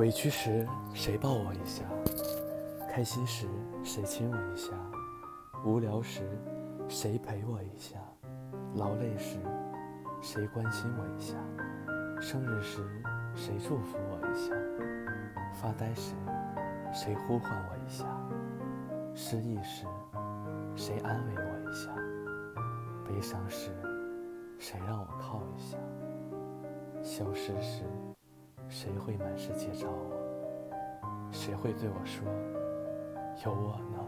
委屈时谁抱我一下？开心时谁亲我一下？无聊时谁陪我一下？劳累时谁关心我一下？生日时谁祝福我一下？发呆时谁呼唤我一下？失意时谁安慰我一下？悲伤时谁让我靠一下？消失时谁会满世界找我？谁会对我说有我呢？